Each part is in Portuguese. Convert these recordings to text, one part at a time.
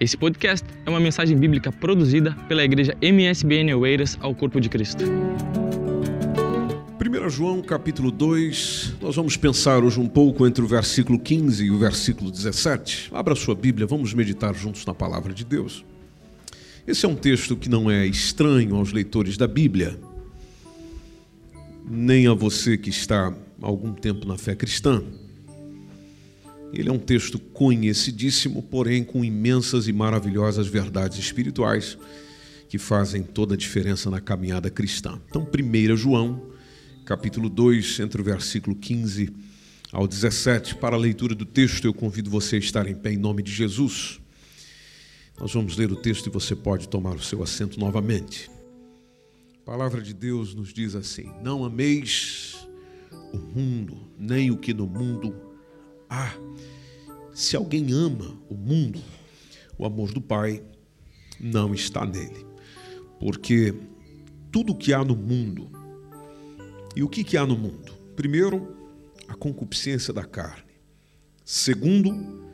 Esse podcast é uma mensagem bíblica produzida pela igreja MSBN Oeiras ao Corpo de Cristo. 1 João capítulo 2, nós vamos pensar hoje um pouco entre o versículo 15 e o versículo 17. Abra sua Bíblia, vamos meditar juntos na palavra de Deus. Esse é um texto que não é estranho aos leitores da Bíblia, nem a você que está há algum tempo na fé cristã. Ele é um texto conhecidíssimo, porém com imensas e maravilhosas verdades espirituais que fazem toda a diferença na caminhada cristã. Então, 1 João, capítulo 2, entre o versículo 15 ao 17, para a leitura do texto, eu convido você a estar em pé em nome de Jesus. Nós vamos ler o texto e você pode tomar o seu assento novamente. A palavra de Deus nos diz assim: Não ameis o mundo, nem o que no mundo há. Se alguém ama o mundo, o amor do Pai não está nele. Porque tudo que há no mundo, e o que, que há no mundo? Primeiro, a concupiscência da carne. Segundo,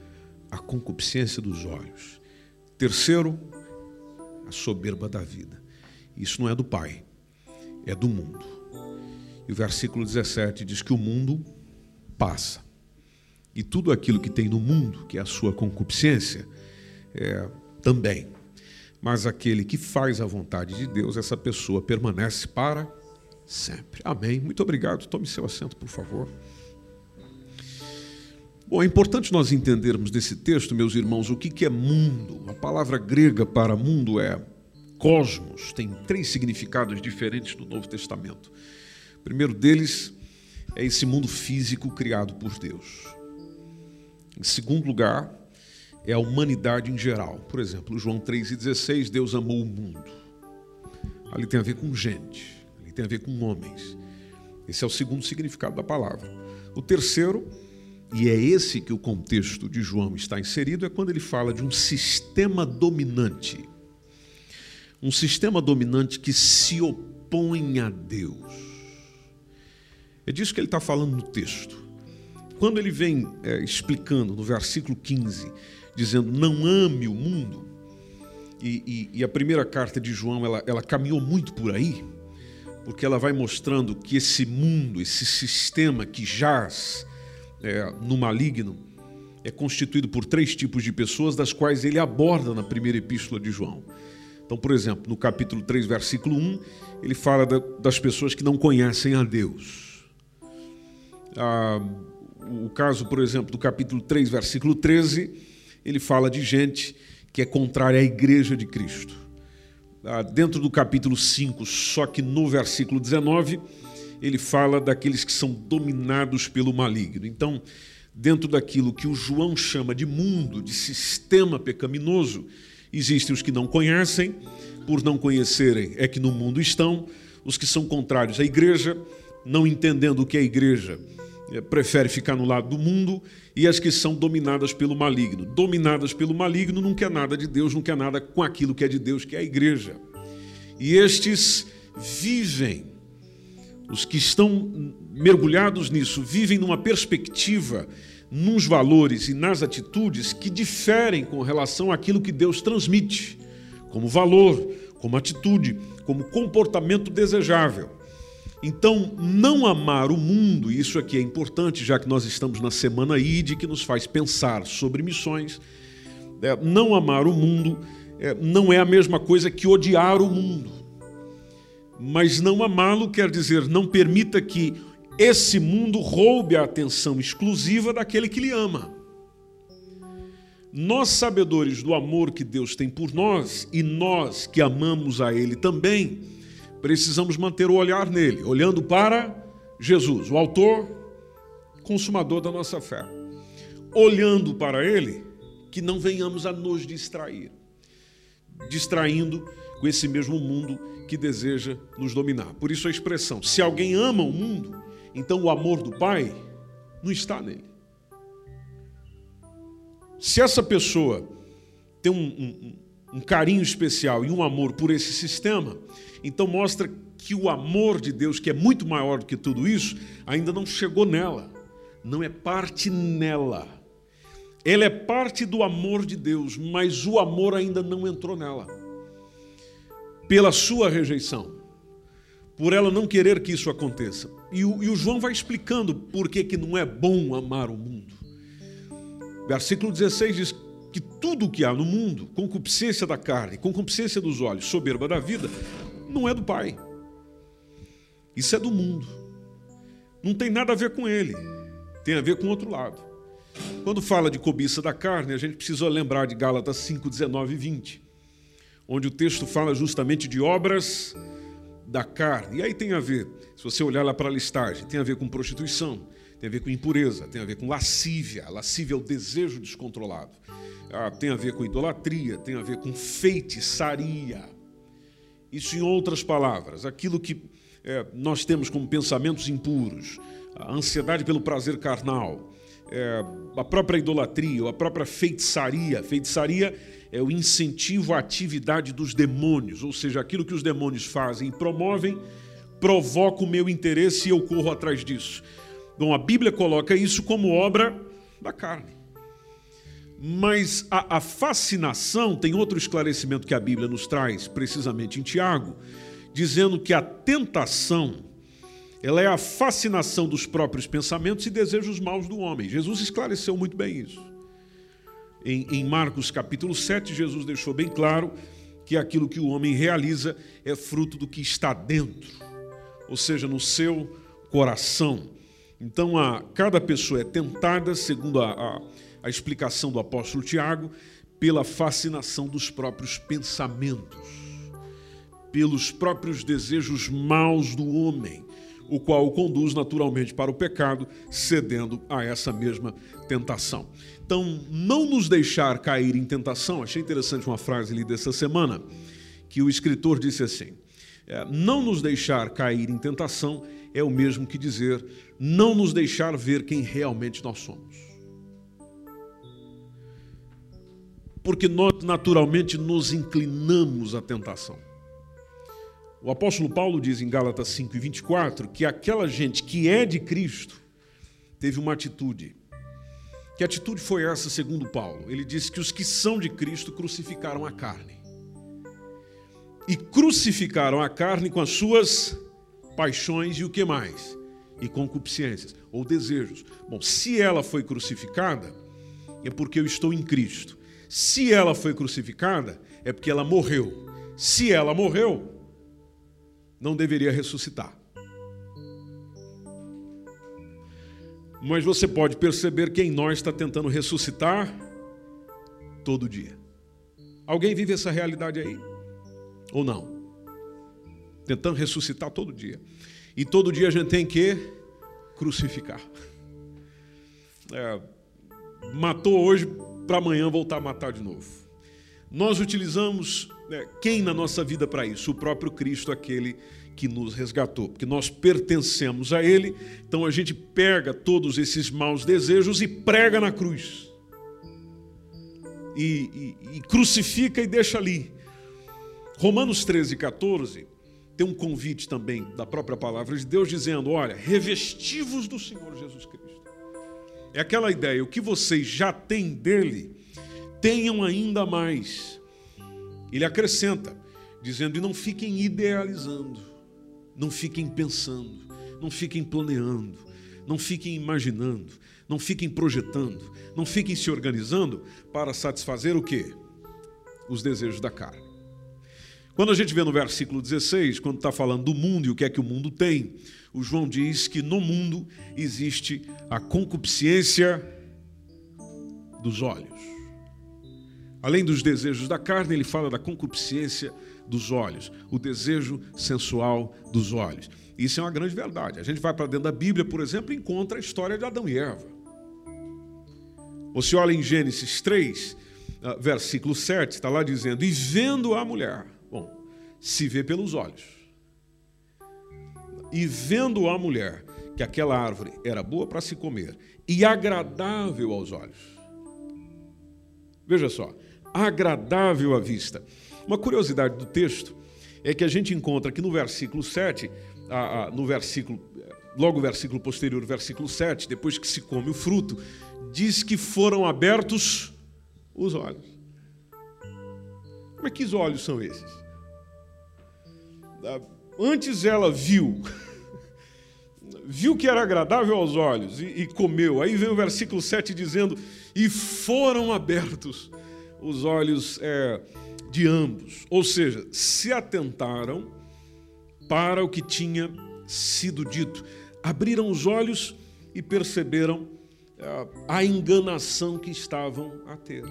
a concupiscência dos olhos. Terceiro, a soberba da vida. Isso não é do Pai, é do mundo. E o versículo 17 diz que o mundo passa e tudo aquilo que tem no mundo, que é a sua concupiscência, é, também. Mas aquele que faz a vontade de Deus, essa pessoa permanece para sempre. Amém. Muito obrigado. Tome seu assento, por favor. Bom, é importante nós entendermos desse texto, meus irmãos, o que é mundo. A palavra grega para mundo é cosmos, tem três significados diferentes no Novo Testamento. O primeiro deles é esse mundo físico criado por Deus. Em segundo lugar, é a humanidade em geral. Por exemplo, João 3,16, Deus amou o mundo. Ali tem a ver com gente, ali tem a ver com homens. Esse é o segundo significado da palavra. O terceiro, e é esse que o contexto de João está inserido, é quando ele fala de um sistema dominante. Um sistema dominante que se opõe a Deus. É disso que ele está falando no texto. Quando ele vem é, explicando no versículo 15, dizendo não ame o mundo, e, e, e a primeira carta de João ela, ela caminhou muito por aí, porque ela vai mostrando que esse mundo, esse sistema que jaz é, no maligno, é constituído por três tipos de pessoas, das quais ele aborda na primeira epístola de João. Então, por exemplo, no capítulo 3, versículo 1, ele fala da, das pessoas que não conhecem a Deus. Ah, o caso, por exemplo, do capítulo 3, versículo 13, ele fala de gente que é contrária à igreja de Cristo. Ah, dentro do capítulo 5, só que no versículo 19, ele fala daqueles que são dominados pelo maligno. Então, dentro daquilo que o João chama de mundo, de sistema pecaminoso, existem os que não conhecem, por não conhecerem é que no mundo estão, os que são contrários à igreja, não entendendo o que é a igreja, prefere ficar no lado do mundo e as que são dominadas pelo maligno. Dominadas pelo maligno não quer nada de Deus, não quer nada com aquilo que é de Deus, que é a igreja. E estes vivem, os que estão mergulhados nisso, vivem numa perspectiva, nos valores e nas atitudes que diferem com relação àquilo que Deus transmite, como valor, como atitude, como comportamento desejável. Então, não amar o mundo, e isso aqui é importante, já que nós estamos na semana ID, que nos faz pensar sobre missões. É, não amar o mundo é, não é a mesma coisa que odiar o mundo. Mas não amá-lo quer dizer não permita que esse mundo roube a atenção exclusiva daquele que lhe ama. Nós, sabedores do amor que Deus tem por nós, e nós que amamos a Ele também, precisamos manter o olhar nele, olhando para Jesus, o autor, consumador da nossa fé. Olhando para ele, que não venhamos a nos distrair, distraindo com esse mesmo mundo que deseja nos dominar. Por isso a expressão: se alguém ama o mundo, então o amor do Pai não está nele. Se essa pessoa tem um, um, um carinho especial e um amor por esse sistema, então mostra que o amor de Deus, que é muito maior do que tudo isso, ainda não chegou nela, não é parte nela. ela é parte do amor de Deus, mas o amor ainda não entrou nela. Pela sua rejeição, por ela não querer que isso aconteça. E o, e o João vai explicando por que, que não é bom amar o mundo. Versículo 16 diz que tudo o que há no mundo, concupiscência da carne, concupiscência dos olhos, soberba da vida, não é do Pai. Isso é do mundo. Não tem nada a ver com ele. Tem a ver com o outro lado. Quando fala de cobiça da carne, a gente precisa lembrar de Gálatas 5, 19 e 20, onde o texto fala justamente de obras da carne. E aí tem a ver, se você olhar lá para a listagem, tem a ver com prostituição, tem a ver com impureza, tem a ver com lascívia. lascívia é o desejo descontrolado. Ah, tem a ver com idolatria, tem a ver com feitiçaria. Isso em outras palavras, aquilo que é, nós temos como pensamentos impuros, a ansiedade pelo prazer carnal, é, a própria idolatria, ou a própria feitiçaria. Feitiçaria é o incentivo à atividade dos demônios, ou seja, aquilo que os demônios fazem e promovem provoca o meu interesse e eu corro atrás disso. Bom, a Bíblia coloca isso como obra da carne. Mas a, a, fascinação tem outro esclarecimento que a Bíblia nos traz, precisamente em Tiago, dizendo que a tentação ela é a fascinação dos próprios pensamentos e desejos maus do homem. Jesus esclareceu muito bem isso. Em, em Marcos capítulo 7, Jesus deixou bem claro que aquilo que o homem realiza é fruto do que está dentro, ou seja, no seu coração. Então, a, cada pessoa é tentada, segundo a, a, a explicação do apóstolo Tiago, pela fascinação dos próprios pensamentos, pelos próprios desejos maus do homem o qual o conduz naturalmente para o pecado, cedendo a essa mesma tentação. Então, não nos deixar cair em tentação, achei interessante uma frase ali dessa semana, que o escritor disse assim: é, não nos deixar cair em tentação é o mesmo que dizer não nos deixar ver quem realmente nós somos. Porque nós naturalmente nos inclinamos à tentação. O apóstolo Paulo diz em Gálatas 5 e 24 que aquela gente que é de Cristo teve uma atitude. Que atitude foi essa, segundo Paulo? Ele disse que os que são de Cristo crucificaram a carne. E crucificaram a carne com as suas paixões e o que mais? E concupiscências ou desejos. Bom, se ela foi crucificada, é porque eu estou em Cristo. Se ela foi crucificada, é porque ela morreu. Se ela morreu, não deveria ressuscitar. Mas você pode perceber que em nós está tentando ressuscitar todo dia. Alguém vive essa realidade aí? Ou não? Tentando ressuscitar todo dia. E todo dia a gente tem que crucificar. É, matou hoje para amanhã voltar a matar de novo. Nós utilizamos né, quem na nossa vida para isso? O próprio Cristo, aquele que nos resgatou, porque nós pertencemos a Ele, então a gente pega todos esses maus desejos e prega na cruz. E, e, e crucifica e deixa ali. Romanos 13, 14 tem um convite também da própria palavra de Deus dizendo: olha, revestivos do Senhor Jesus Cristo. É aquela ideia, o que vocês já têm dele, tenham ainda mais. Ele acrescenta, dizendo: e não fiquem idealizando, não fiquem pensando, não fiquem planeando, não fiquem imaginando, não fiquem projetando, não fiquem se organizando para satisfazer o quê? Os desejos da carne. Quando a gente vê no versículo 16, quando está falando do mundo e o que é que o mundo tem, o João diz que no mundo existe a concupiscência dos olhos. Além dos desejos da carne, ele fala da concupiscência dos olhos, o desejo sensual dos olhos. Isso é uma grande verdade. A gente vai para dentro da Bíblia, por exemplo, e encontra a história de Adão e Eva. Você olha em Gênesis 3, ah, versículo 7, está lá dizendo: E vendo a mulher, bom, se vê pelos olhos, e vendo a mulher que aquela árvore era boa para se comer e agradável aos olhos. Veja só, agradável à vista. Uma curiosidade do texto é que a gente encontra que no versículo 7, no versículo, logo o versículo posterior, versículo 7, depois que se come o fruto, diz que foram abertos os olhos. É que os olhos são esses? Antes ela viu, viu que era agradável aos olhos e, e comeu. Aí vem o versículo 7 dizendo: E foram abertos os olhos é, de ambos. Ou seja, se atentaram para o que tinha sido dito. Abriram os olhos e perceberam é, a enganação que estavam a ter.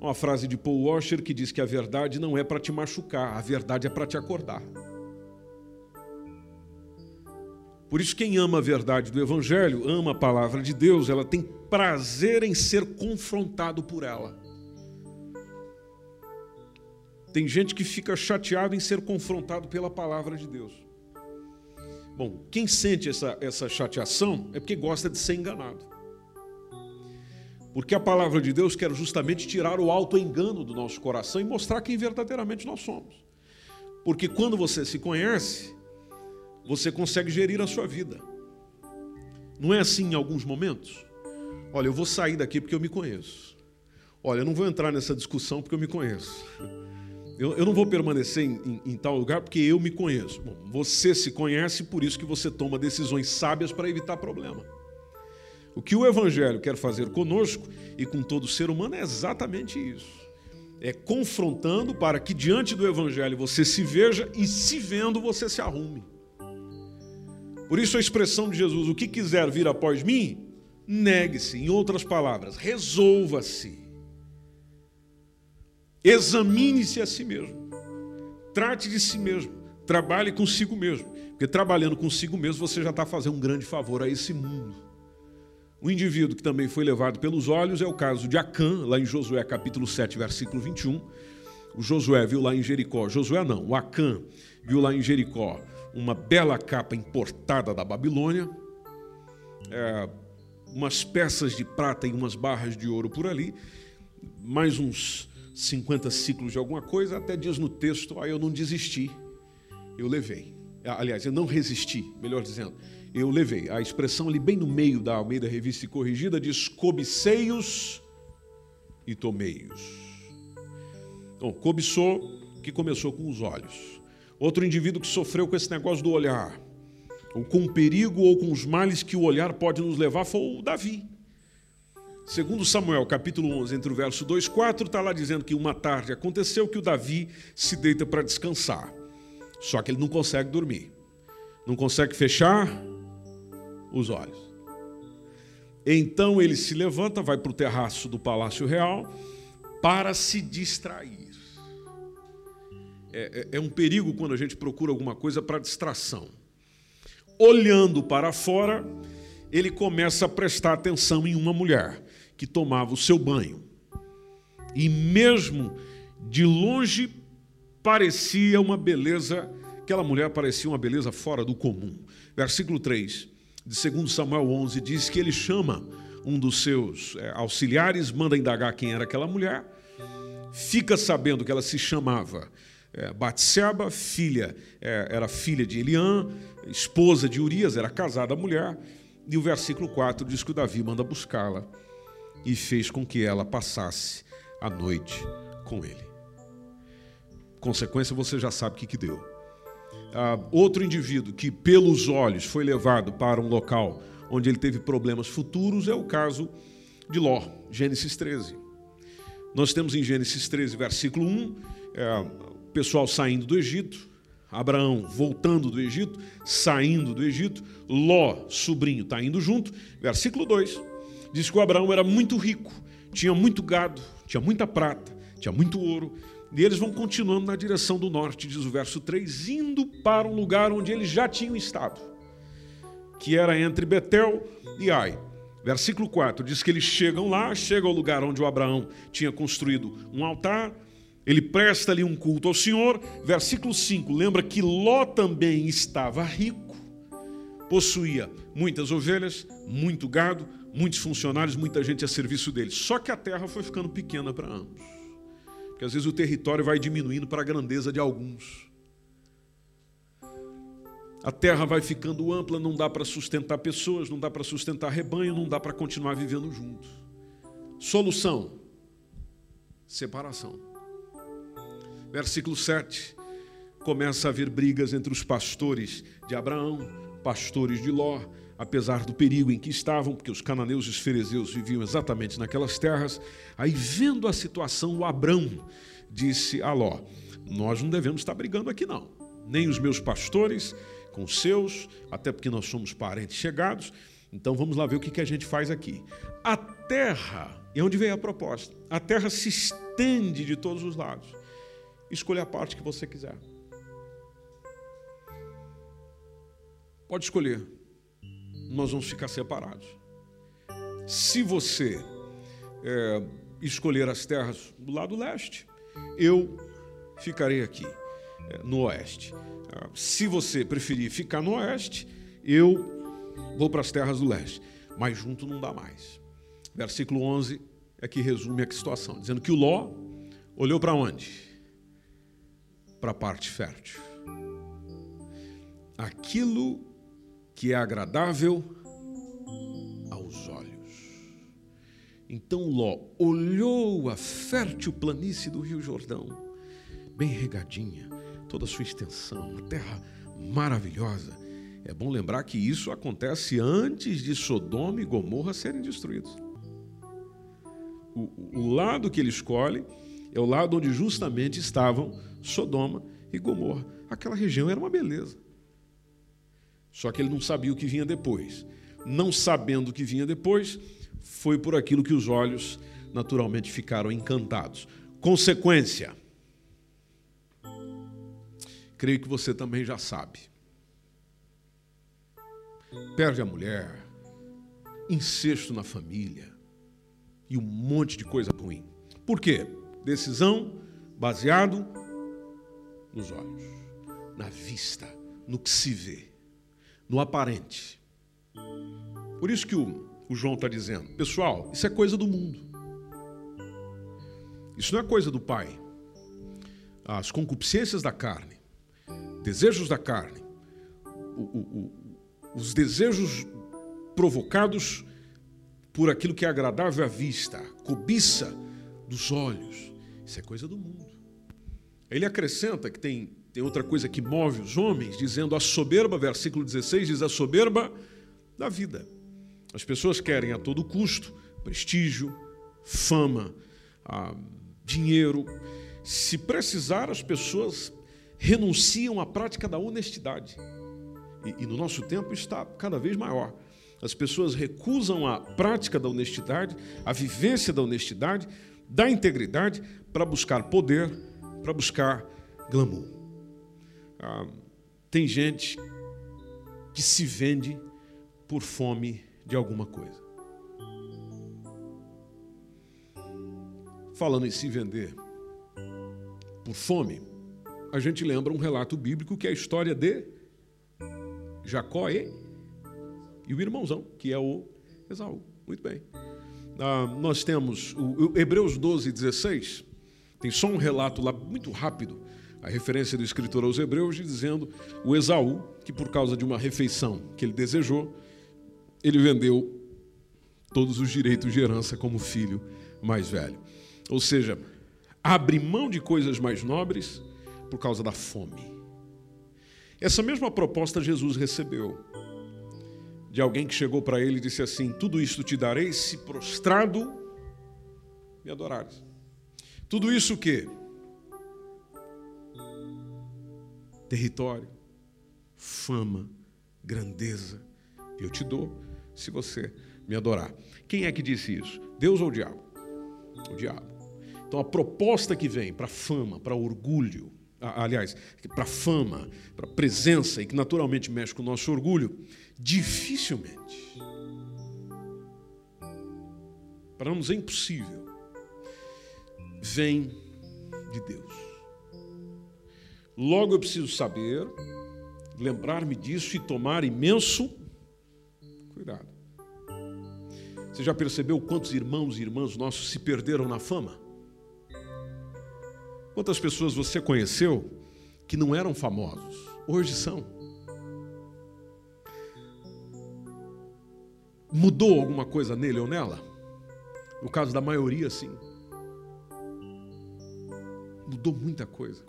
Uma frase de Paul Washer que diz que a verdade não é para te machucar, a verdade é para te acordar. Por isso, quem ama a verdade do Evangelho, ama a palavra de Deus, ela tem prazer em ser confrontado por ela. Tem gente que fica chateado em ser confrontado pela palavra de Deus. Bom, quem sente essa, essa chateação é porque gosta de ser enganado. Porque a palavra de Deus quer justamente tirar o auto-engano do nosso coração e mostrar quem verdadeiramente nós somos. Porque quando você se conhece, você consegue gerir a sua vida. Não é assim em alguns momentos? Olha, eu vou sair daqui porque eu me conheço. Olha, eu não vou entrar nessa discussão porque eu me conheço. Eu, eu não vou permanecer em, em, em, tal lugar porque eu me conheço. Bom, você se conhece, por isso que você toma decisões sábias para evitar problema. O que o Evangelho quer fazer conosco e com todo ser humano é exatamente isso. É confrontando para que diante do Evangelho você se veja e se vendo você se arrume. Por isso a expressão de Jesus, o que quiser vir após mim, negue-se. Em outras palavras, resolva-se. Examine-se a si mesmo. Trate de si mesmo. Trabalhe consigo mesmo. Porque trabalhando consigo mesmo, você já está fazendo um grande favor a esse mundo. O indivíduo que também foi levado pelos olhos é o caso de Acã, lá em Josué capítulo 7, versículo 21. O Josué viu lá em Jericó. Josué não, o Acã viu lá em Jericó uma bela capa importada da Babilônia, é, umas peças de prata e umas barras de ouro por ali, mais uns 50 ciclos de alguma coisa, até diz no texto, ah, eu não desisti, eu levei. Aliás, eu não resisti, melhor dizendo, eu levei. A expressão ali bem no meio da Almeida Revista e Corrigida diz cobiceios e tomeios. Então, cobiçou, que começou com os olhos. Outro indivíduo que sofreu com esse negócio do olhar, ou com o perigo ou com os males que o olhar pode nos levar, foi o Davi. Segundo Samuel, capítulo 11, entre o verso 2 e 4, está lá dizendo que uma tarde aconteceu que o Davi se deita para descansar. Só que ele não consegue dormir. Não consegue fechar os olhos. Então ele se levanta, vai para o terraço do Palácio Real para se distrair. É, é, é um perigo quando a gente procura alguma coisa para distração. Olhando para fora, ele começa a prestar atenção em uma mulher que tomava o seu banho. E mesmo de longe parecia uma beleza, aquela mulher parecia uma beleza fora do comum. Versículo 3 de 2 Samuel 11 diz que ele chama um dos seus é, auxiliares, manda indagar quem era aquela mulher, fica sabendo que ela se chamava é, Batseba, filha, é, era filha de Eliã, esposa de Urias, era casada mulher. E o versículo 4 diz que o Davi manda buscá-la e fez com que ela passasse a noite com ele. Consequência, você já sabe o que, que deu. Ah, outro indivíduo que, pelos olhos, foi levado para um local onde ele teve problemas futuros é o caso de Ló, Gênesis 13. Nós temos em Gênesis 13, versículo 1, é, pessoal saindo do Egito, Abraão voltando do Egito, saindo do Egito, Ló, sobrinho, está indo junto. Versículo 2 diz que o Abraão era muito rico, tinha muito gado, tinha muita prata, tinha muito ouro. E eles vão continuando na direção do norte, diz o verso 3, indo para um lugar onde eles já tinham estado, que era entre Betel e Ai. Versículo 4 diz que eles chegam lá, chegam ao lugar onde o Abraão tinha construído um altar, ele presta ali um culto ao Senhor. Versículo 5 lembra que Ló também estava rico, possuía muitas ovelhas, muito gado, muitos funcionários, muita gente a serviço dele. Só que a terra foi ficando pequena para ambos. Porque às vezes o território vai diminuindo para a grandeza de alguns. A terra vai ficando ampla, não dá para sustentar pessoas, não dá para sustentar rebanho, não dá para continuar vivendo juntos. Solução: separação. Versículo 7. Começa a haver brigas entre os pastores de Abraão, pastores de Ló, apesar do perigo em que estavam, porque os cananeus e os ferezeus viviam exatamente naquelas terras. Aí, vendo a situação, o Abrão disse a Ló: Nós não devemos estar brigando aqui, não. Nem os meus pastores, com os seus, até porque nós somos parentes chegados. Então vamos lá ver o que a gente faz aqui. A terra, e onde veio a proposta? A terra se estende de todos os lados. Escolha a parte que você quiser. Pode escolher. Nós vamos ficar separados. Se você é, escolher as terras do lado leste, eu ficarei aqui, é, no oeste. Se você preferir ficar no oeste, eu vou para as terras do leste. Mas junto não dá mais. Versículo 11 é que resume a situação, dizendo que o Ló olhou para onde? Para a parte fértil. Aquilo que é agradável aos olhos. Então Ló olhou a fértil planície do Rio Jordão, bem regadinha, toda a sua extensão, uma terra maravilhosa. É bom lembrar que isso acontece antes de Sodoma e Gomorra serem destruídos. O, o lado que ele escolhe é o lado onde justamente estavam Sodoma e Gomorra. Aquela região era uma beleza. Só que ele não sabia o que vinha depois. Não sabendo o que vinha depois, foi por aquilo que os olhos naturalmente ficaram encantados. Consequência, creio que você também já sabe. Perde a mulher, incesto na família e um monte de coisa ruim. Por quê? Decisão baseado nos olhos, na vista, no que se vê, no aparente. Por isso que o, o João está dizendo, pessoal, isso é coisa do mundo. Isso não é coisa do Pai. As concupiscências da carne desejos da carne, o, o, os desejos provocados por aquilo que é agradável à vista, cobiça dos olhos. Isso é coisa do mundo. Ele acrescenta que tem, tem outra coisa que move os homens, dizendo a soberba, versículo 16 diz a soberba da vida. As pessoas querem a todo custo prestígio, fama, ah, dinheiro. Se precisar, as pessoas renunciam à prática da honestidade. E, e, no nosso tempo está cada vez maior. As pessoas recusam a prática da honestidade, a vivência da honestidade, da integridade, para buscar poder, para buscar glamour. Ah, tem gente que se vende por fome de alguma coisa. Falando em se vender por fome, a gente lembra um relato bíblico que é a história de Jacó e, e o irmãozão, que é o Esaú. Muito bem. Ah, nós temos o, Hebreus 12, 16, tem só um relato lá muito rápido, a referência do escritor aos Hebreus, dizendo o Esaú, que por causa de uma refeição que ele desejou, ele vendeu todos os direitos de herança como filho mais velho. Ou seja, abre mão de coisas mais nobres por causa da fome. Essa mesma proposta Jesus recebeu de alguém que chegou para ele e disse assim: Tudo isto te darei se prostrado me adorares. Tudo isso o quê? Território, fama, grandeza, eu te dou se você me adorar. Quem é que disse isso? Deus ou o diabo? O diabo. Então a proposta que vem para fama, para orgulho, aliás, para fama, para presença e que naturalmente mexe com o nosso orgulho, dificilmente, para não dizer impossível, vem de Deus. Logo eu preciso saber, lembrar-me disso e tomar imenso cuidado. Você já percebeu quantos irmãos e irmãs nossos se perderam na fama? Quantas pessoas você conheceu que não eram famosos? Hoje são. Mudou alguma coisa nele ou nela? No caso da maioria, sim. Mudou muita coisa.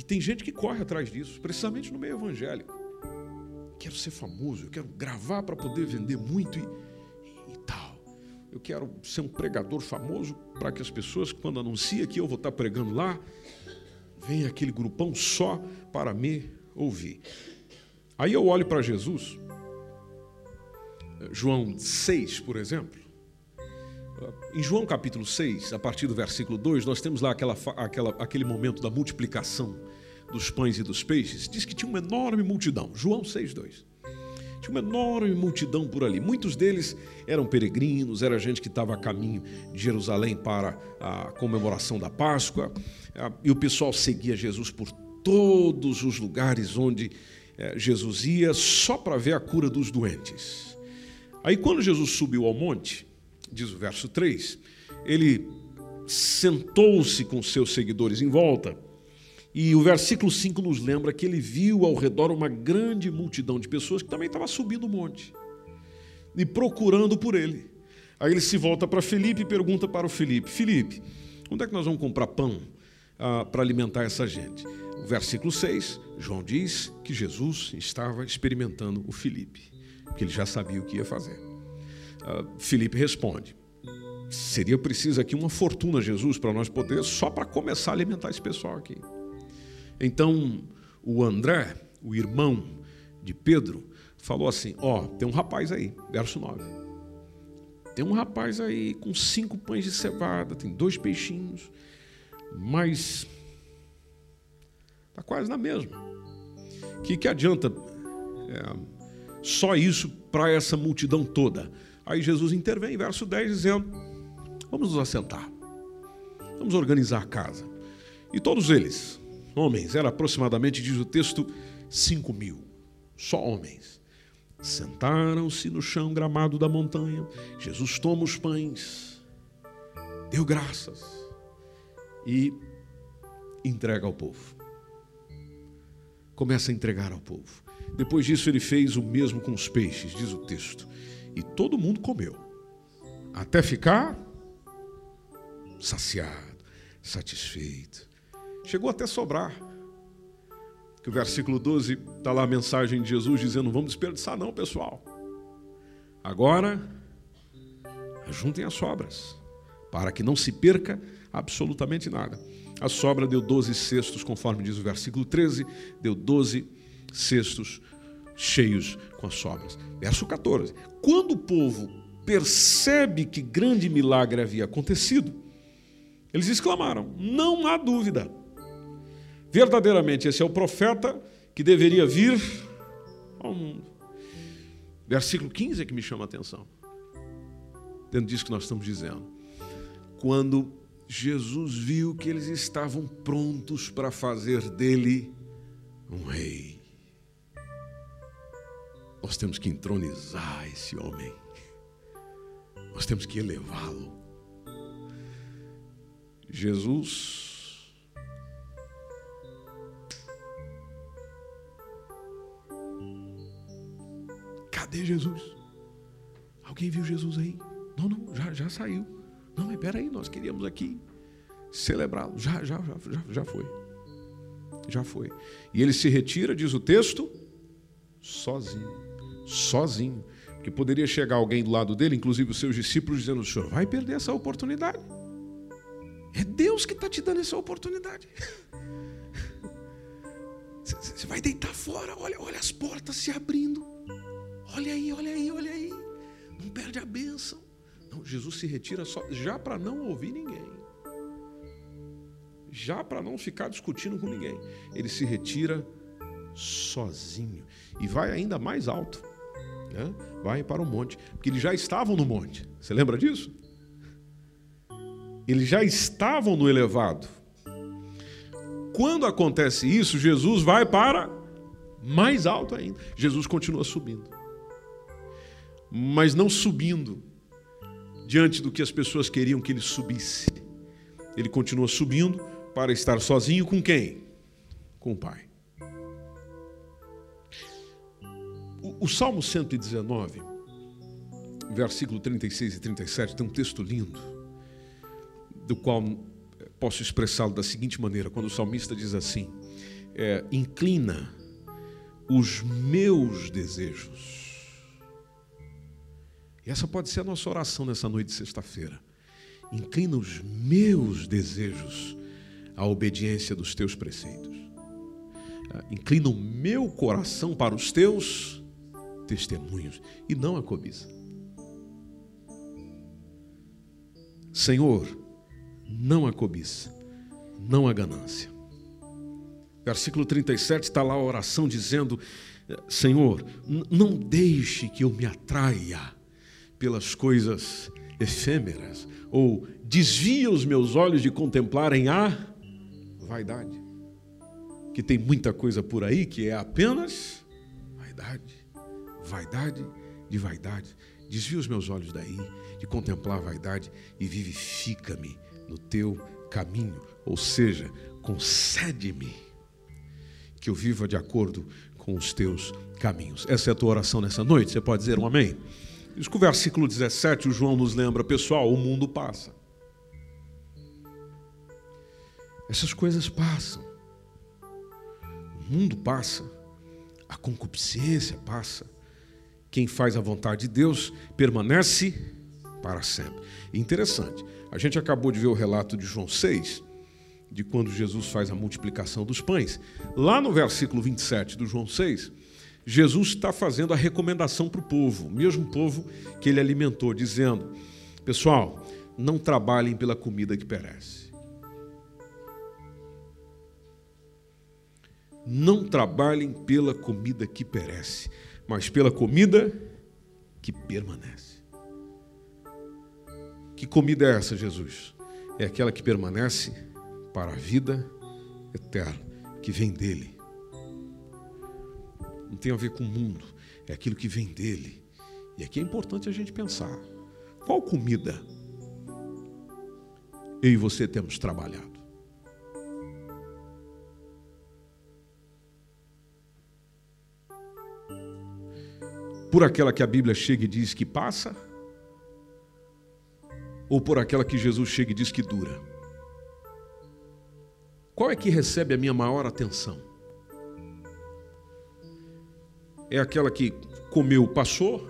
E tem gente que corre atrás disso, precisamente no meio evangélico. Quero ser famoso, eu quero gravar para poder vender muito e, e, e, tal. Eu quero ser um pregador famoso para que as pessoas, quando anuncia que eu vou estar pregando lá, venha aquele grupão só para me ouvir. Aí eu olho para Jesus, João 6, por exemplo. Em João capítulo 6, a partir do versículo 2, nós temos lá aquela, aquela, aquele momento da multiplicação dos pães e dos peixes. Diz que tinha uma enorme multidão. João 6, 2. Tinha uma enorme multidão por ali. Muitos deles eram peregrinos, era gente que estava a caminho de Jerusalém para a comemoração da Páscoa. Ah, e o pessoal seguia Jesus por todos os lugares onde eh, Jesus ia, só para ver a cura dos doentes. Aí, quando Jesus subiu ao monte, diz o verso 3, ele sentou-se com seus seguidores em volta. E o versículo 5 nos lembra que ele viu ao redor uma grande multidão de pessoas que também estava subindo o monte e procurando por ele. Aí ele se volta para Felipe e pergunta para o Felipe: Felipe, onde é que nós vamos comprar pão ah, para alimentar essa gente? O versículo 6, João diz que Jesus estava experimentando o Felipe, porque ele já sabia o que ia fazer. Uh, Felipe responde: seria preciso aqui uma fortuna, Jesus, para nós poder, só para começar a alimentar esse pessoal aqui. Então, o André, o irmão de Pedro, falou assim: Ó, oh, tem um rapaz aí, verso 9. Tem um rapaz aí com cinco pães de cevada, tem dois peixinhos, mas está quase na mesma. O que, que adianta é, só isso para essa multidão toda? Aí Jesus intervém, verso 10, dizendo: Vamos nos assentar, vamos organizar a casa. E todos eles, homens, era aproximadamente, diz o texto, cinco mil, só homens. Sentaram-se no chão gramado da montanha. Jesus toma os pães, deu graças e entrega ao povo. Começa a entregar ao povo. Depois disso, ele fez o mesmo com os peixes, diz o texto. E todo mundo comeu, até ficar saciado, satisfeito. Chegou até sobrar. Que o versículo 12 está lá a mensagem de Jesus dizendo: não vamos desperdiçar, não, pessoal. Agora, juntem as sobras, para que não se perca absolutamente nada. A sobra deu 12 cestos, conforme diz o versículo 13, deu 12 cestos cheios com as sobras. Verso 14. Quando o povo percebe que grande milagre havia acontecido, eles exclamaram: Não há dúvida. Verdadeiramente, esse é o profeta que deveria vir ao mundo. Versículo 15 é que me chama a atenção. Dentro disso que nós estamos dizendo. Quando Jesus viu que eles estavam prontos para fazer dele um rei. Nós temos que entronizar esse homem. Nós temos que elevá-lo. Jesus Cadê Jesus? Alguém viu Jesus aí? Não, não, já, já saiu. Não, mas peraí, nós queríamos aqui celebrá-lo. Já, já, já, já foi. Já foi. E ele se retira, diz o texto, sozinho sozinho. Porque poderia chegar alguém do lado dele, inclusive os seus discípulos, dizendo: O senhor vai perder essa oportunidade. É Deus que está te dando essa oportunidade. Você vai deitar fora, olha, olha as portas se abrindo. Olha aí, olha aí, olha aí. Não perde a bênção. Não, Jesus se retira só, já para não ouvir ninguém. Já para não ficar discutindo com ninguém. Ele se retira sozinho e vai ainda mais alto né? vai para o monte, porque eles já estavam no monte. Você lembra disso? Eles já estavam no elevado. Quando acontece isso, Jesus vai para mais alto ainda. Jesus continua subindo. Mas não subindo diante do que as pessoas queriam que ele subisse. Ele continua subindo para estar sozinho com quem? Com o Pai. O Salmo 119, versículo 36 e 37, tem um texto lindo, do qual posso expressá-lo da seguinte maneira: quando o salmista diz assim, é, inclina os meus desejos. E essa pode ser a nossa oração nessa noite de sexta-feira. Inclina os meus desejos à obediência dos teus preceitos. Ah, inclina o meu coração para os teus testemunhos e não a cobiça. Senhor, não a cobiça, não a ganância. Versículo 37 está lá a oração dizendo: Senhor, não deixe que eu me atraia pelas coisas efêmeras, ou desvia os meus olhos de contemplarem a vaidade. Que tem muita coisa por aí que é apenas vaidade, vaidade de vaidade. Desvia os meus olhos daí, de contemplar a vaidade e vivifica-me no teu caminho, ou seja, concede-me que eu viva de acordo com os teus caminhos. Essa é a tua oração nessa noite. Você pode dizer um amém? Diz que o versículo 17, o João nos lembra, pessoal, o mundo passa. Essas coisas passam. O mundo passa. A concupiscência passa. Quem faz a vontade de Deus permanece para sempre. Interessante. A gente acabou de ver o relato de João 6, de quando Jesus faz a multiplicação dos pães. Lá no versículo 27 do João 6, Jesus está fazendo a recomendação para o povo, o mesmo povo que ele alimentou, dizendo: Pessoal, não trabalhem pela comida que perece. Não trabalhem pela comida que perece, mas pela comida que permanece. Que comida é essa, Jesus? É aquela que permanece para a vida eterna, que vem dele. Não tem a ver com o mundo, é aquilo que vem dele. E aqui é importante a gente pensar: qual comida eu e você temos trabalhado? Por aquela que a Bíblia chega e diz que passa? ou por aquela que Jesus chega e diz que dura? Qual é que recebe a minha maior atenção? É aquela que comeu, passou?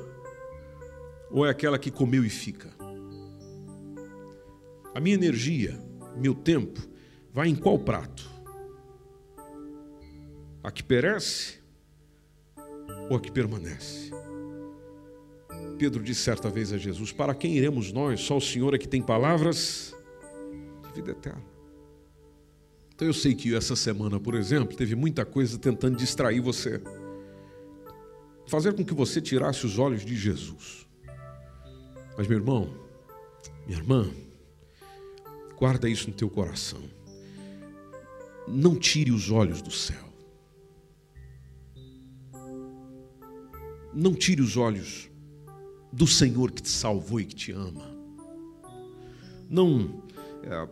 Ou é aquela que comeu e fica? A minha energia, meu tempo, vai em qual prato? A que perece ou a que permanece? Pedro disse certa vez a Jesus: Para quem iremos nós? Só o Senhor é que tem palavras de vida eterna. Então eu sei que essa semana, por exemplo, teve muita coisa tentando distrair você, fazer com que você tirasse os olhos de Jesus. Mas, meu irmão, minha irmã, guarda isso no teu coração. Não tire os olhos do céu. Não tire os olhos do Senhor que te salvou e que te ama. Não, é,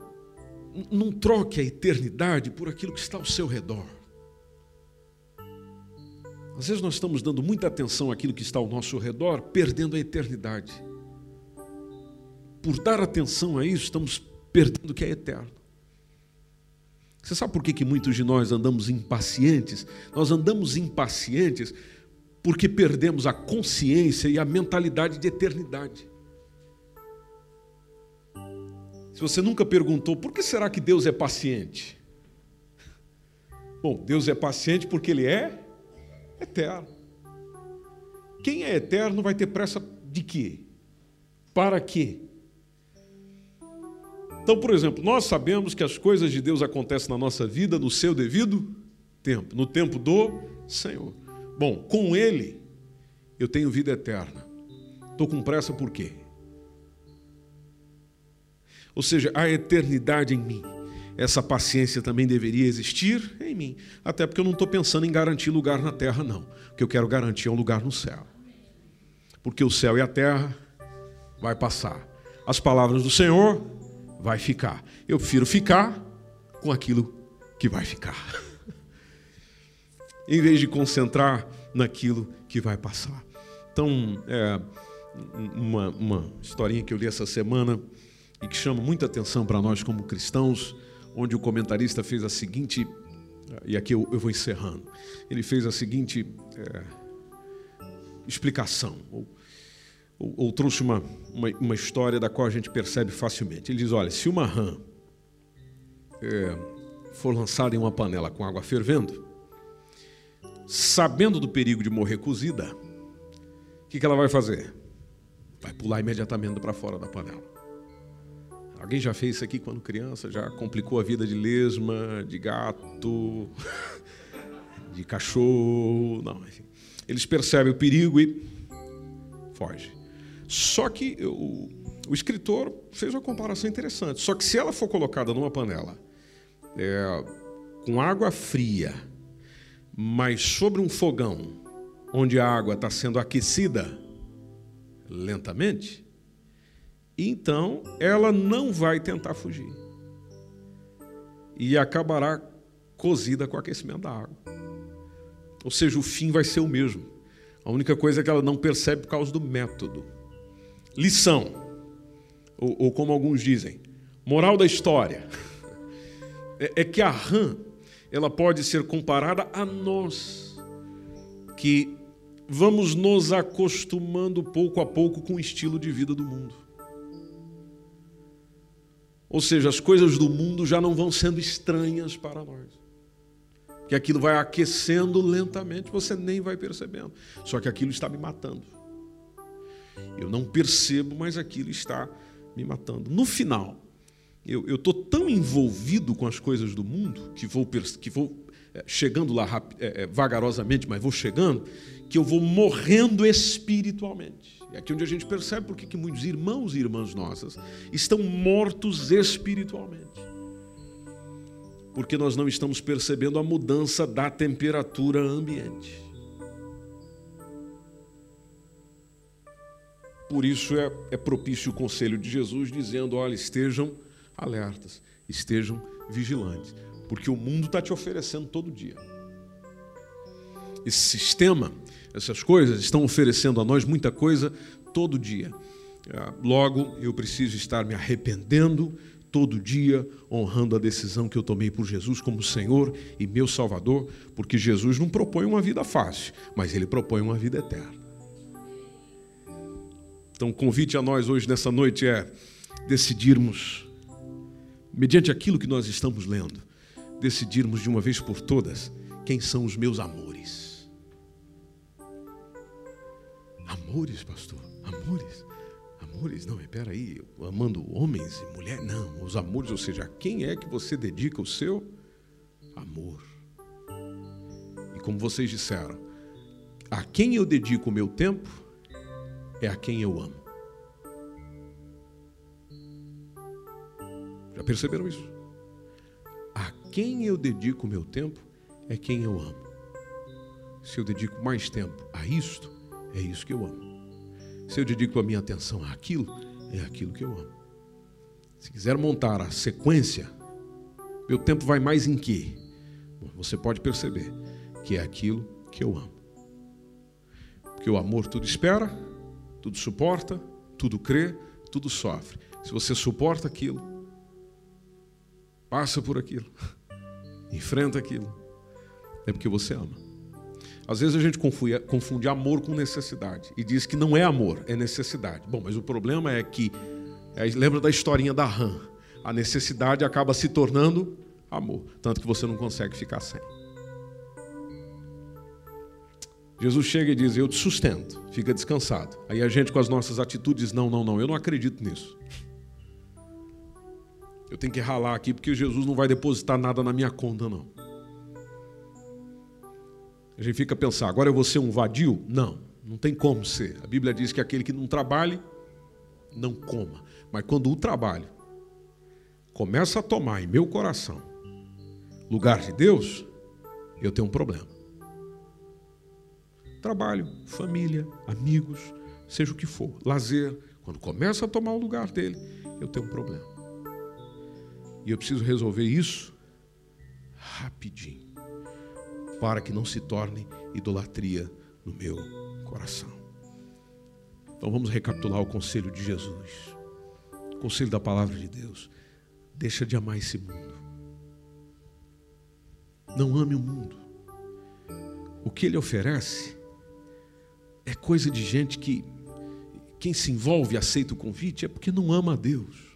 não troque a eternidade por aquilo que está ao seu redor. Às vezes nós estamos dando muita atenção àquilo que está ao nosso redor, perdendo a eternidade. Por dar atenção a isso, estamos perdendo o que é eterno. Você sabe por que, que muitos de nós andamos impacientes? Nós andamos impacientes porque perdemos a consciência e a mentalidade de eternidade. Se você nunca perguntou por que será que Deus é paciente? Bom, Deus é paciente porque Ele é eterno. Quem é eterno vai ter pressa de quê? Para quê? Então, por exemplo, nós sabemos que as coisas de Deus acontecem na nossa vida no seu devido tempo, no tempo do Senhor. Bom, com Ele eu tenho vida eterna. Estou com pressa por quê? Ou seja, a eternidade em mim. Essa paciência também deveria existir em mim. Até porque eu não estou pensando em garantir lugar na terra, não. O que eu quero garantir é um lugar no céu. Porque o céu e a terra vai passar. As palavras do Senhor vai ficar. Eu prefiro ficar com aquilo que vai ficar. em vez de concentrar naquilo que vai passar. Então, é, uma, uma historinha que eu li essa semana e que chama muita atenção para nós como cristãos, onde o comentarista fez a seguinte, e aqui eu, eu vou encerrando, ele fez a seguinte é, explicação, ou, ou, ou trouxe uma, uma, uma, história da qual a gente percebe facilmente. Ele diz: olha, se uma rã é, for lançada em uma panela com água fervendo, sabendo do perigo de morrer cozida, o que, que ela vai fazer? Vai pular imediatamente para fora da panela. Alguém já fez isso aqui quando criança? Já complicou a vida de lesma, de gato, de cachorro? Não, enfim. Eles percebem o perigo e foge. Só que o, o escritor fez uma comparação interessante. Só que se ela for colocada numa panela é, com água fria, mas sobre um fogão onde a água está sendo aquecida lentamente, então ela não vai tentar fugir. E acabará cozida com o aquecimento da água. Ou seja, o fim vai ser o mesmo. A única coisa é que ela não percebe por causa do método. Lição, ou, ou como alguns dizem, moral da história, é, é que a rã ela pode ser comparada a nós, que vamos nos acostumando pouco a pouco com o estilo de vida do mundo. Ou seja, as coisas do mundo já não vão sendo estranhas para nós. Que aquilo vai aquecendo lentamente, você nem vai percebendo. Só que aquilo está me matando. Eu não percebo, mas aquilo está me matando. No final, eu estou tão envolvido com as coisas do mundo que vou, que vou é, chegando lá é, é, vagarosamente, mas vou chegando, que eu vou morrendo espiritualmente. É aqui onde a gente percebe porque que muitos irmãos e irmãs nossas estão mortos espiritualmente. Porque nós não estamos percebendo a mudança da temperatura ambiente. Por isso é, é propício o conselho de Jesus dizendo: olha, estejam alertas, estejam vigilantes, porque o mundo está te oferecendo todo dia. Esse sistema essas coisas estão oferecendo a nós muita coisa todo dia. Ah, logo, eu preciso estar me arrependendo todo dia, honrando a decisão que eu tomei por Jesus como Senhor e meu Salvador, porque Jesus não propõe uma vida fácil, mas ele propõe uma vida eterna. Então, o convite a nós hoje, nessa noite, é decidirmos, mediante aquilo que nós estamos lendo, decidirmos de uma vez por todas quem são os meus amores. Amores, pastor, amores. Amores, não, espera aí, amando homens e mulheres, não, os amores, ou seja, a quem é que você dedica o seu amor? E como vocês disseram, a quem eu dedico o meu tempo é a quem eu amo. Já perceberam isso? A quem eu dedico o meu tempo é quem eu amo. Se eu dedico mais tempo a isto, é isso que eu amo. Se eu dedico a minha atenção àquilo, é aquilo que eu amo. Se quiser montar a sequência, meu tempo vai mais em quê? Você pode perceber que é aquilo que eu amo. Porque o amor tudo espera, tudo suporta, tudo crê, tudo sofre. Se você suporta aquilo, passa por aquilo, enfrenta aquilo, é porque você ama. Às vezes a gente confunde, confunde amor com necessidade e diz que não é amor, é necessidade. Bom, mas o problema é que, é, lembra da historinha da rã, a necessidade acaba se tornando amor, tanto que você não consegue ficar sem. Jesus chega e diz: Eu te sustento, fica descansado. Aí a gente, com as nossas atitudes, não, não, não, eu não acredito nisso. Eu tenho que ralar aqui porque Jesus não vai depositar nada na minha conta, não. A gente fica a pensar, agora eu vou ser um vadio? Não, não tem como ser. A Bíblia diz que aquele que não trabalhe, não coma. Mas quando o trabalho começa a tomar em meu coração lugar de Deus, eu tenho um problema. Trabalho, família, amigos, seja o que for, lazer, quando começa a tomar o lugar dele, eu tenho um problema. E eu preciso resolver isso rapidinho para que não se torne idolatria no meu coração. Então vamos recapitular o conselho de Jesus. O conselho da palavra de Deus. Deixa de amar esse mundo. Não ame o mundo. O que ele oferece é coisa de gente que quem se envolve e aceita o convite é porque não ama a Deus,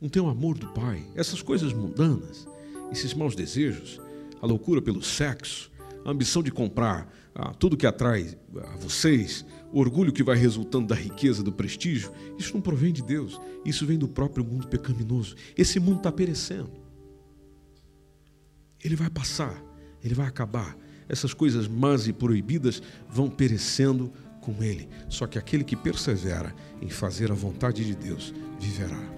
não tem o amor do Pai. Essas coisas mundanas, esses maus desejos, a loucura pelo sexo, a ambição de comprar ah, tudo que atrai a vocês, o orgulho que vai resultando da riqueza, do prestígio, isso não provém de Deus, isso vem do próprio mundo pecaminoso. Esse mundo está perecendo. Ele vai passar, ele vai acabar. Essas coisas más e proibidas vão perecendo com ele. Só que aquele que persevera em fazer a vontade de Deus viverá